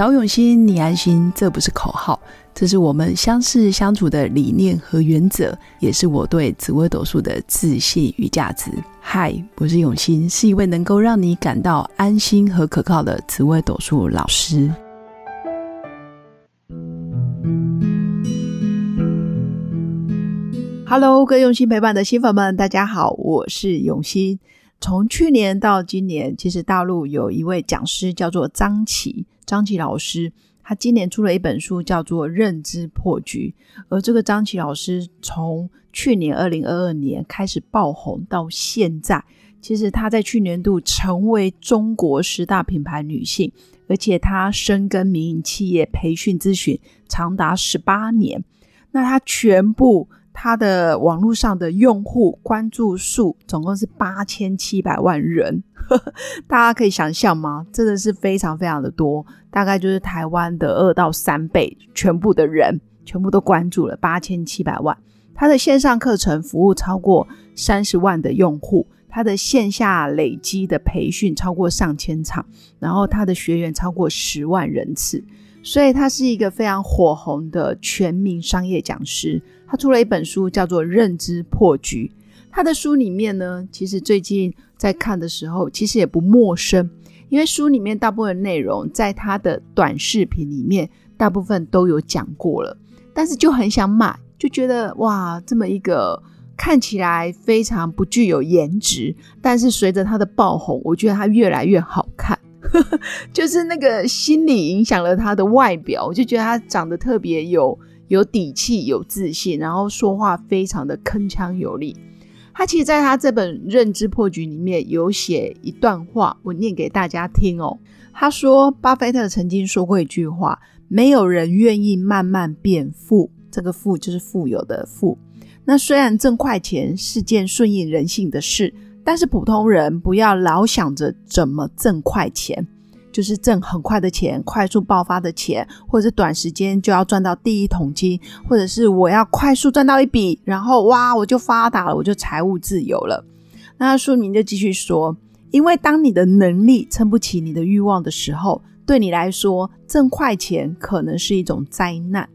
找永新，你安心，这不是口号，这是我们相识相处的理念和原则，也是我对紫微斗数的自信与价值。嗨，我是永新，是一位能够让你感到安心和可靠的紫微斗数老师。Hello，各用心陪伴的新粉们，大家好，我是永新。从去年到今年，其实大陆有一位讲师叫做张琪，张琪老师，他今年出了一本书，叫做《认知破局》。而这个张琪老师从去年二零二二年开始爆红到现在，其实他在去年度成为中国十大品牌女性，而且他深耕民营企业培训咨询长达十八年，那他全部。他的网络上的用户关注数总共是八千七百万人，大家可以想象吗？真的是非常非常的多，大概就是台湾的二到三倍，全部的人全部都关注了八千七百万。他的线上课程服务超过三十万的用户，他的线下累积的培训超过上千场，然后他的学员超过十万人次。所以他是一个非常火红的全民商业讲师。他出了一本书，叫做《认知破局》。他的书里面呢，其实最近在看的时候，其实也不陌生，因为书里面大部分内容在他的短视频里面，大部分都有讲过了。但是就很想买，就觉得哇，这么一个看起来非常不具有颜值，但是随着他的爆红，我觉得他越来越好看。就是那个心理影响了他的外表，我就觉得他长得特别有有底气、有自信，然后说话非常的铿锵有力。他其实在他这本《认知破局》里面有写一段话，我念给大家听哦。他说，巴菲特曾经说过一句话：“没有人愿意慢慢变富。”这个“富”就是富有的“富”。那虽然挣快钱是件顺应人性的事。但是普通人不要老想着怎么挣快钱，就是挣很快的钱、快速爆发的钱，或者是短时间就要赚到第一桶金，或者是我要快速赚到一笔，然后哇我就发达了，我就财务自由了。那书名就继续说，因为当你的能力撑不起你的欲望的时候，对你来说挣快钱可能是一种灾难。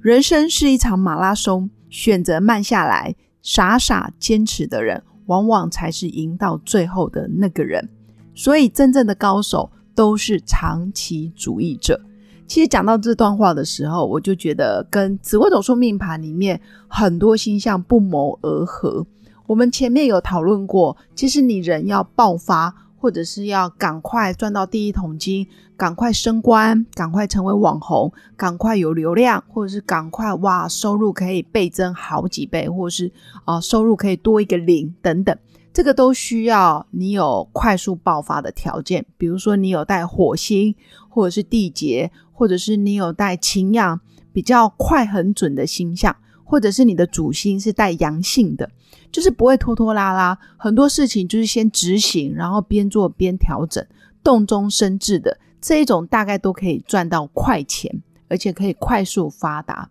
人生是一场马拉松，选择慢下来、傻傻坚持的人。往往才是赢到最后的那个人，所以真正的高手都是长期主义者。其实讲到这段话的时候，我就觉得跟紫微斗数命盘里面很多星象不谋而合。我们前面有讨论过，其实你人要爆发。或者是要赶快赚到第一桶金，赶快升官，赶快成为网红，赶快有流量，或者是赶快哇收入可以倍增好几倍，或者是啊收入可以多一个零等等，这个都需要你有快速爆发的条件。比如说你有带火星，或者是地劫，或者是你有带擎羊，比较快很准的星象，或者是你的主星是带阳性的。就是不会拖拖拉拉，很多事情就是先执行，然后边做边调整，动中生智的这一种，大概都可以赚到快钱，而且可以快速发达。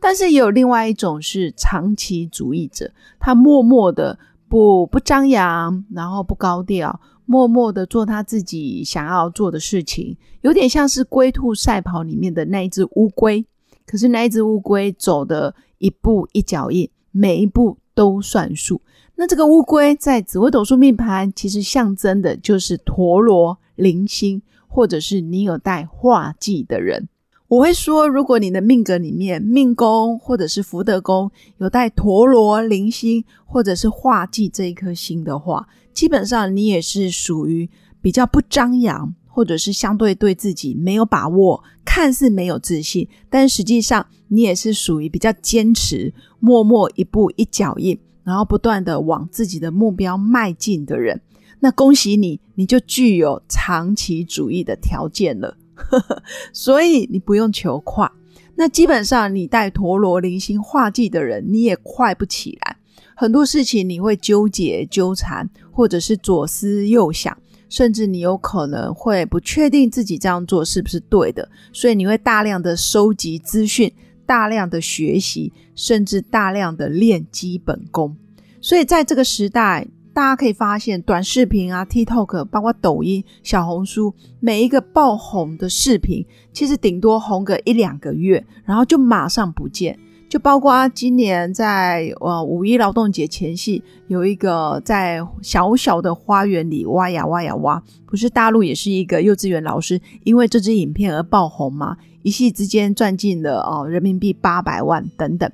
但是也有另外一种是长期主义者，他默默的不不张扬，然后不高调，默默的做他自己想要做的事情，有点像是龟兔赛跑里面的那一只乌龟。可是那一只乌龟走的一步一脚印，每一步。都算数。那这个乌龟在紫微斗数命盘，其实象征的就是陀螺、零星，或者是你有带化忌的人。我会说，如果你的命格里面命宫或者是福德宫有带陀螺、零星，或者是化忌这一颗星的话，基本上你也是属于比较不张扬。或者是相对对自己没有把握，看似没有自信，但实际上你也是属于比较坚持、默默一步一脚印，然后不断的往自己的目标迈进的人。那恭喜你，你就具有长期主义的条件了。所以你不用求快。那基本上你带陀螺、零星、画技的人，你也快不起来。很多事情你会纠结、纠缠，或者是左思右想。甚至你有可能会不确定自己这样做是不是对的，所以你会大量的收集资讯，大量的学习，甚至大量的练基本功。所以在这个时代，大家可以发现，短视频啊、TikTok，包括抖音、小红书，每一个爆红的视频，其实顶多红个一两个月，然后就马上不见。就包括今年在呃五一劳动节前夕，有一个在小小的花园里挖呀挖呀挖，不是大陆也是一个幼稚园老师，因为这支影片而爆红吗？一夕之间赚进了哦人民币八百万等等。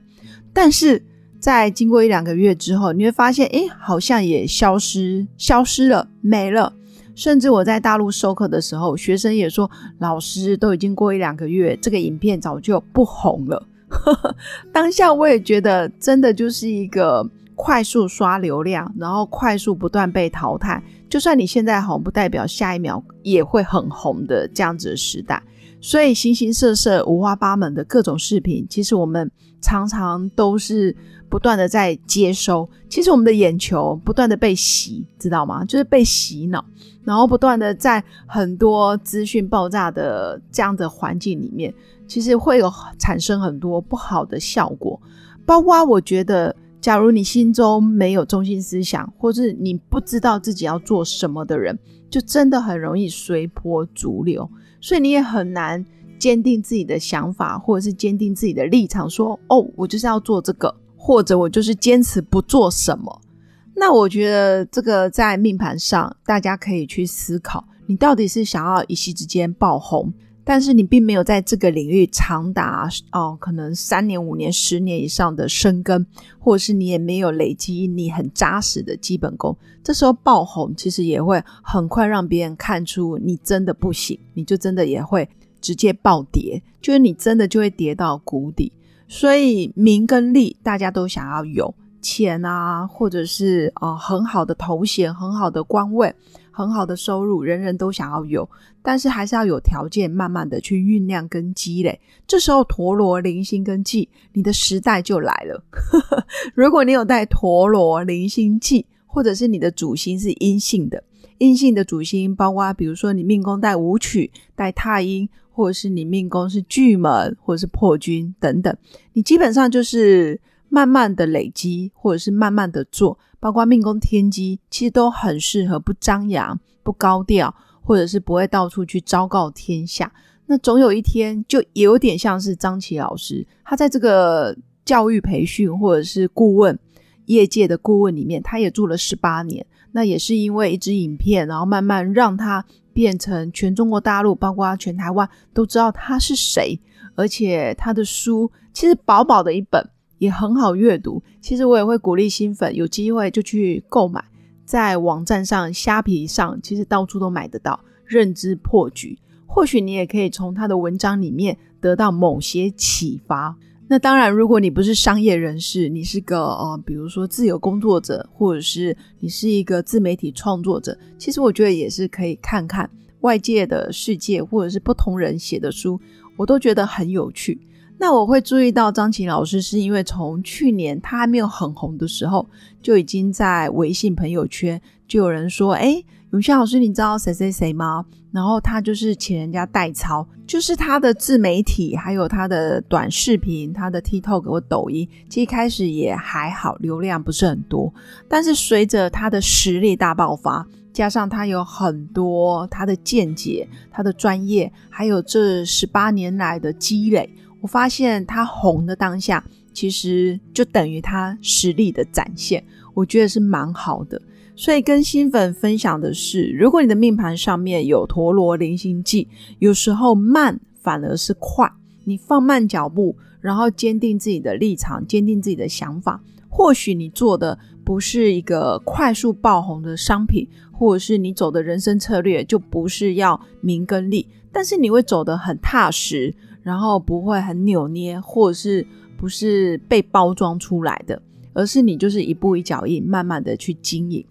但是在经过一两个月之后，你会发现，哎，好像也消失消失了，没了。甚至我在大陆授课的时候，学生也说，老师都已经过一两个月，这个影片早就不红了。当下我也觉得，真的就是一个快速刷流量，然后快速不断被淘汰。就算你现在红，不代表下一秒也会很红的这样子的时代。所以形形色色、五花八门的各种视频，其实我们常常都是不断的在接收。其实我们的眼球不断的被洗，知道吗？就是被洗脑，然后不断的在很多资讯爆炸的这样的环境里面。其实会有产生很多不好的效果，包括我觉得，假如你心中没有中心思想，或是你不知道自己要做什么的人，就真的很容易随波逐流，所以你也很难坚定自己的想法，或者是坚定自己的立场，说哦，我就是要做这个，或者我就是坚持不做什么。那我觉得这个在命盘上，大家可以去思考，你到底是想要一夕之间爆红。但是你并没有在这个领域长达哦，可能三年、五年、十年以上的深耕，或者是你也没有累积你很扎实的基本功，这时候爆红其实也会很快让别人看出你真的不行，你就真的也会直接暴跌，就是你真的就会跌到谷底。所以名跟利大家都想要有钱啊，或者是呃很好的头衔、很好的官位。很好的收入，人人都想要有，但是还是要有条件，慢慢的去酝酿跟积累。这时候陀螺、零星跟忌，你的时代就来了。如果你有带陀螺、零星、忌，或者是你的主星是阴性的，阴性的主星包括，比如说你命宫带舞曲、带太阴，或者是你命宫是巨门或者是破军等等，你基本上就是慢慢的累积，或者是慢慢的做。包括命宫天机，其实都很适合不张扬、不高调，或者是不会到处去昭告天下。那总有一天，就有点像是张琪老师，他在这个教育培训或者是顾问业界的顾问里面，他也做了十八年。那也是因为一支影片，然后慢慢让他变成全中国大陆，包括全台湾都知道他是谁，而且他的书其实薄薄的一本。也很好阅读，其实我也会鼓励新粉有机会就去购买，在网站上、虾皮上，其实到处都买得到。认知破局，或许你也可以从他的文章里面得到某些启发。那当然，如果你不是商业人士，你是个呃，比如说自由工作者，或者是你是一个自媒体创作者，其实我觉得也是可以看看外界的世界，或者是不同人写的书，我都觉得很有趣。那我会注意到张琴老师，是因为从去年他还没有很红的时候，就已经在微信朋友圈就有人说：“哎，永轩老师，你知道谁谁谁吗？”然后他就是请人家代操，就是他的自媒体，还有他的短视频，他的 TikTok 或抖音，其实一开始也还好，流量不是很多。但是随着他的实力大爆发，加上他有很多他的见解、他的专业，还有这十八年来的积累。我发现他红的当下，其实就等于他实力的展现，我觉得是蛮好的。所以跟新粉分享的是，如果你的命盘上面有陀螺零星记，有时候慢反而是快，你放慢脚步，然后坚定自己的立场，坚定自己的想法，或许你做的不是一个快速爆红的商品，或者是你走的人生策略就不是要名跟利，但是你会走得很踏实。然后不会很扭捏，或者是不是被包装出来的，而是你就是一步一脚印，慢慢的去经营。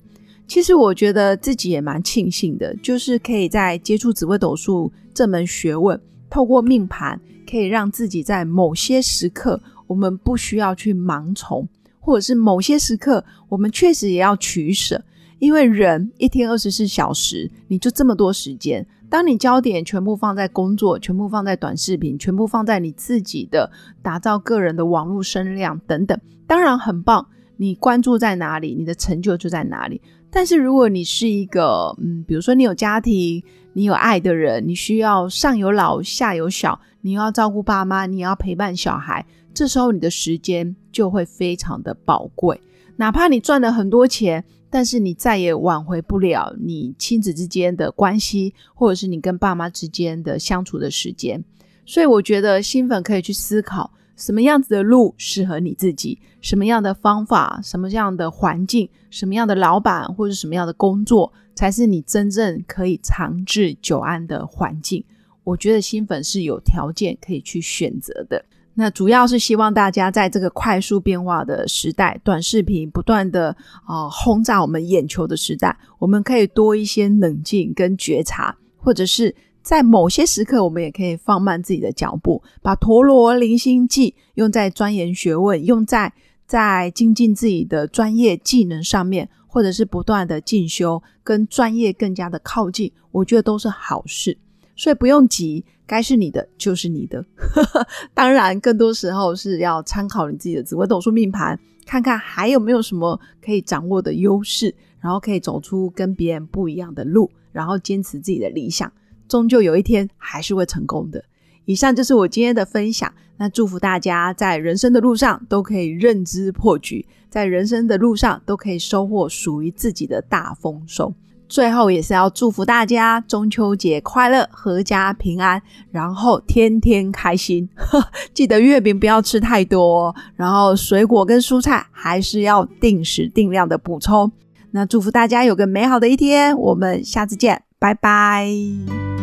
其实我觉得自己也蛮庆幸的，就是可以在接触紫微斗数这门学问，透过命盘，可以让自己在某些时刻，我们不需要去盲从，或者是某些时刻，我们确实也要取舍，因为人一天二十四小时，你就这么多时间。当你焦点全部放在工作，全部放在短视频，全部放在你自己的打造个人的网络声量等等，当然很棒。你关注在哪里，你的成就就在哪里。但是如果你是一个，嗯，比如说你有家庭，你有爱的人，你需要上有老下有小，你要照顾爸妈，你要陪伴小孩，这时候你的时间就会非常的宝贵。哪怕你赚了很多钱，但是你再也挽回不了你亲子之间的关系，或者是你跟爸妈之间的相处的时间。所以我觉得新粉可以去思考，什么样子的路适合你自己，什么样的方法，什么样的环境，什么样的老板或者什么样的工作，才是你真正可以长治久安的环境。我觉得新粉是有条件可以去选择的。那主要是希望大家在这个快速变化的时代，短视频不断的啊轰炸我们眼球的时代，我们可以多一些冷静跟觉察，或者是在某些时刻，我们也可以放慢自己的脚步，把陀螺离心计用在钻研学问，用在在精进自己的专业技能上面，或者是不断的进修，跟专业更加的靠近，我觉得都是好事。所以不用急，该是你的就是你的。当然，更多时候是要参考你自己的紫微斗数命盘，看看还有没有什么可以掌握的优势，然后可以走出跟别人不一样的路，然后坚持自己的理想，终究有一天还是会成功的。以上就是我今天的分享。那祝福大家在人生的路上都可以认知破局，在人生的路上都可以收获属于自己的大丰收。最后也是要祝福大家中秋节快乐，阖家平安，然后天天开心。记得月饼不要吃太多，然后水果跟蔬菜还是要定时定量的补充。那祝福大家有个美好的一天，我们下次见，拜拜。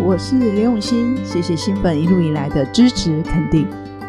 我是刘永新，谢谢新粉一路以来的支持肯定。